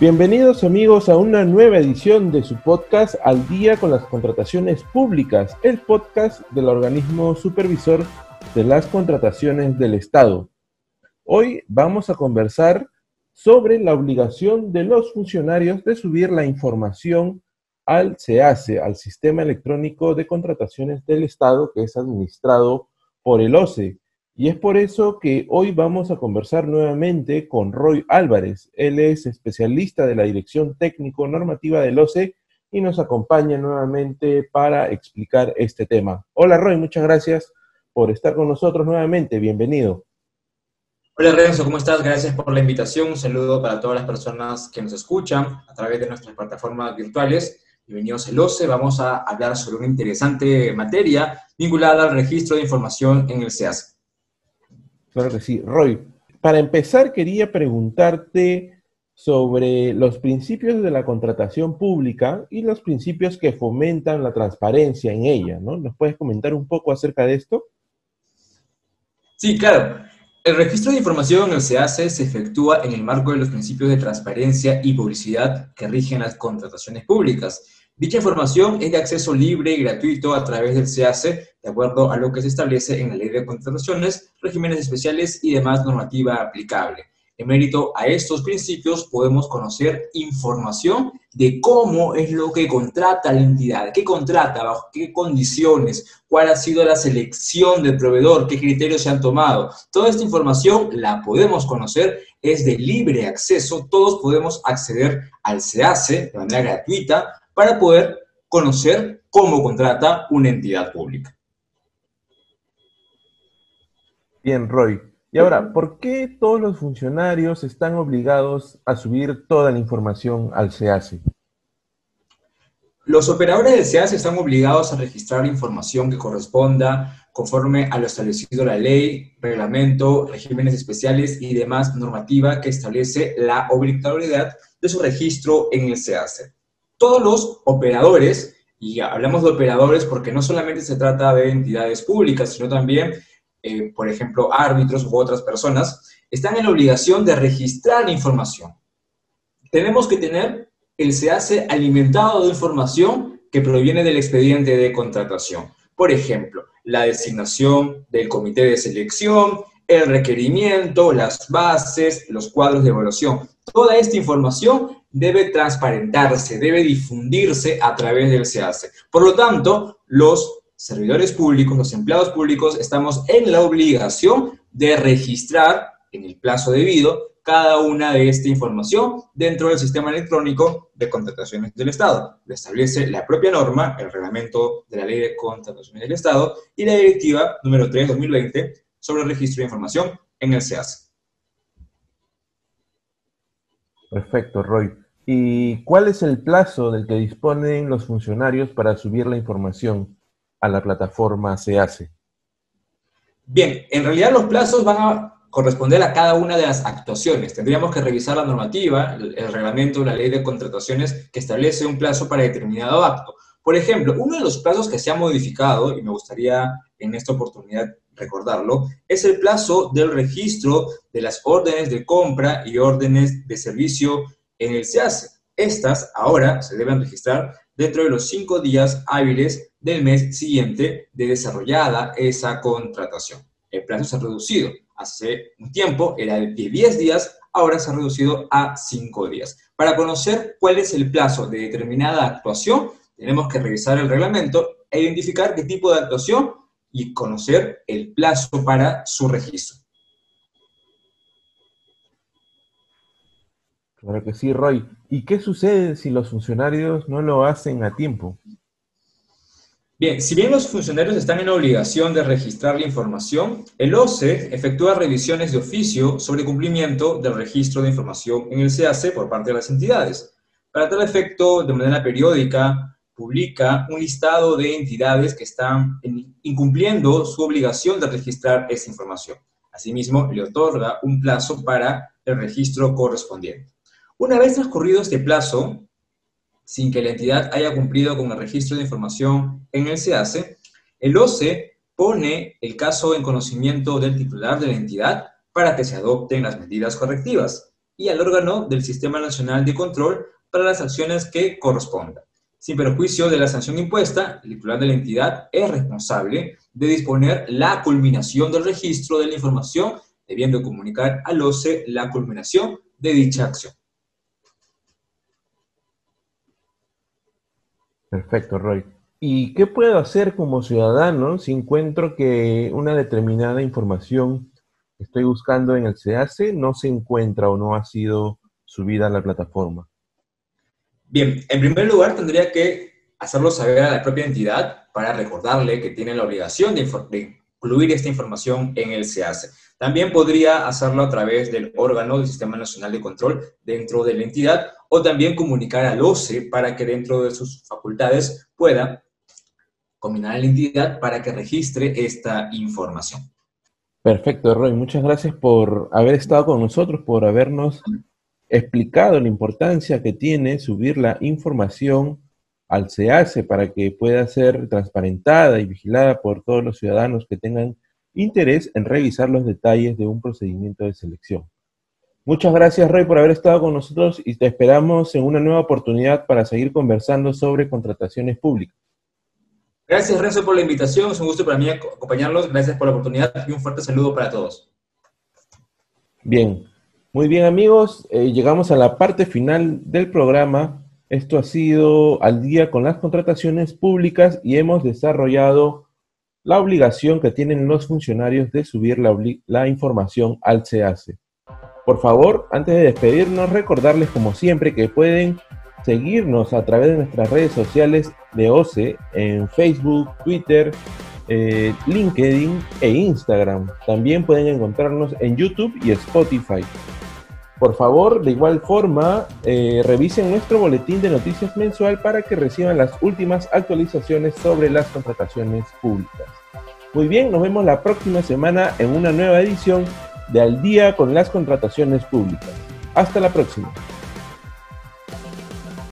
Bienvenidos amigos a una nueva edición de su podcast Al día con las contrataciones públicas, el podcast del organismo supervisor de las contrataciones del Estado. Hoy vamos a conversar sobre la obligación de los funcionarios de subir la información al SEACE, al Sistema Electrónico de Contrataciones del Estado, que es administrado por el OCE. Y es por eso que hoy vamos a conversar nuevamente con Roy Álvarez. Él es especialista de la Dirección Técnico Normativa del OCE y nos acompaña nuevamente para explicar este tema. Hola Roy, muchas gracias por estar con nosotros nuevamente. Bienvenido. Hola Renzo, ¿cómo estás? Gracias por la invitación. Un saludo para todas las personas que nos escuchan a través de nuestras plataformas virtuales. Bienvenidos al OCE. Vamos a hablar sobre una interesante materia vinculada al registro de información en el SEAS. Claro que sí. Roy, para empezar quería preguntarte sobre los principios de la contratación pública y los principios que fomentan la transparencia en ella, ¿no? ¿Nos puedes comentar un poco acerca de esto? Sí, claro. El registro de información en el SEACE se efectúa en el marco de los principios de transparencia y publicidad que rigen las contrataciones públicas. Dicha información es de acceso libre y gratuito a través del CAC, de acuerdo a lo que se establece en la Ley de Contrataciones, regímenes especiales y demás normativa aplicable. En mérito a estos principios podemos conocer información de cómo es lo que contrata la entidad, qué contrata, bajo qué condiciones, cuál ha sido la selección del proveedor, qué criterios se han tomado. Toda esta información la podemos conocer, es de libre acceso, todos podemos acceder al CAC de manera gratuita para poder conocer cómo contrata una entidad pública. Bien, Roy. Y ahora, ¿por qué todos los funcionarios están obligados a subir toda la información al SEACE? Los operadores del SEACE están obligados a registrar la información que corresponda conforme a lo establecido en la ley, reglamento, regímenes especiales y demás normativa que establece la obligatoriedad de su registro en el SEACE todos los operadores, y hablamos de operadores porque no solamente se trata de entidades públicas, sino también, eh, por ejemplo, árbitros u otras personas, están en la obligación de registrar información. Tenemos que tener el SEACE alimentado de información que proviene del expediente de contratación. Por ejemplo, la designación del comité de selección, el requerimiento, las bases, los cuadros de evaluación. Toda esta información debe transparentarse, debe difundirse a través del SEACE. Por lo tanto, los servidores públicos, los empleados públicos, estamos en la obligación de registrar en el plazo debido cada una de esta información dentro del sistema electrónico de contrataciones del Estado. Lo establece la propia norma, el reglamento de la Ley de Contrataciones del Estado y la directiva número 3-2020 sobre el registro de información en el SEACE. Perfecto, Roy. ¿Y cuál es el plazo del que disponen los funcionarios para subir la información a la plataforma SEACE? Bien, en realidad los plazos van a corresponder a cada una de las actuaciones. Tendríamos que revisar la normativa, el, reglamento, la ley de contrataciones que establece un plazo para determinado acto. Por ejemplo, uno de los plazos que se ha modificado, y me gustaría en esta oportunidad recordarlo, es el plazo del registro de las órdenes de compra y órdenes de servicio en el SEACE. Estas ahora se deben registrar dentro de los cinco días hábiles del mes siguiente de desarrollada esa contratación. El plazo se ha reducido. Hace un tiempo era de 10 días, ahora se ha reducido a 5 días. Para conocer cuál es el plazo de determinada actuación, tenemos que revisar el reglamento e identificar qué tipo de actuación y conocer el plazo para su registro. Claro que sí, Roy. ¿Y qué sucede si los funcionarios no lo hacen a tiempo? Bien, si bien los funcionarios están en obligación de registrar la información, el OCE efectúa revisiones de oficio sobre cumplimiento del registro de información en el CAC por parte de las entidades. Para tal efecto, de manera periódica, publica un listado de entidades que están incumpliendo su obligación de registrar esa información. Asimismo, le otorga un plazo para el registro correspondiente. Una vez transcurrido este plazo, sin que la entidad haya cumplido con el registro de información en el SEACE, el OCE pone el caso en conocimiento del titular de la entidad para que se adopten las medidas correctivas. y al órgano del Sistema Nacional de Control para las acciones que correspondan. Sin perjuicio de la sanción impuesta, el titular de la entidad es responsable de disponer la culminación del registro de la información, debiendo comunicar al OCE la culminación de dicha acción. Perfecto, Roy. ¿Y qué puedo hacer como ciudadano si encuentro que una determinada información que estoy buscando en el CAC no se encuentra o no ha sido subida a la plataforma? Bien, en primer lugar tendría que hacerlo saber a la propia entidad para recordarle que tiene la obligación de, incluir esta información en el CAC. También podría hacerlo a través del órgano del Sistema Nacional de Control dentro de la entidad o también comunicar al OCE para que dentro de sus facultades pueda combinar a la entidad para que registre esta información. Perfecto, Roy. Muchas gracias por haber estado con nosotros, por habernos explicado la importancia que tiene subir la información al CACE para que pueda ser transparentada y vigilada por todos los ciudadanos que tengan interés en revisar los detalles de un procedimiento de selección. Muchas gracias, Roy, por haber estado con nosotros y te esperamos en una nueva oportunidad para seguir conversando sobre contrataciones públicas. Gracias, Renzo, por la invitación. Es un gusto para mí acompañarlos. Gracias por la oportunidad y un fuerte saludo para todos. Bien, muy bien amigos, eh, llegamos a la parte final del programa. Esto ha sido al día con las contrataciones públicas y hemos desarrollado la obligación que tienen los funcionarios de subir la, información al CAC. Por favor, antes de despedirnos, recordarles como siempre que pueden seguirnos a través de nuestras redes sociales de OCE en Facebook, Twitter, eh, LinkedIn e Instagram. También pueden encontrarnos en YouTube y Spotify. Por favor, de igual forma, eh, revisen nuestro boletín de noticias mensual para que reciban las últimas actualizaciones sobre las contrataciones públicas. Muy bien, nos vemos la próxima semana en una nueva edición de Al día con las contrataciones públicas. Hasta la próxima.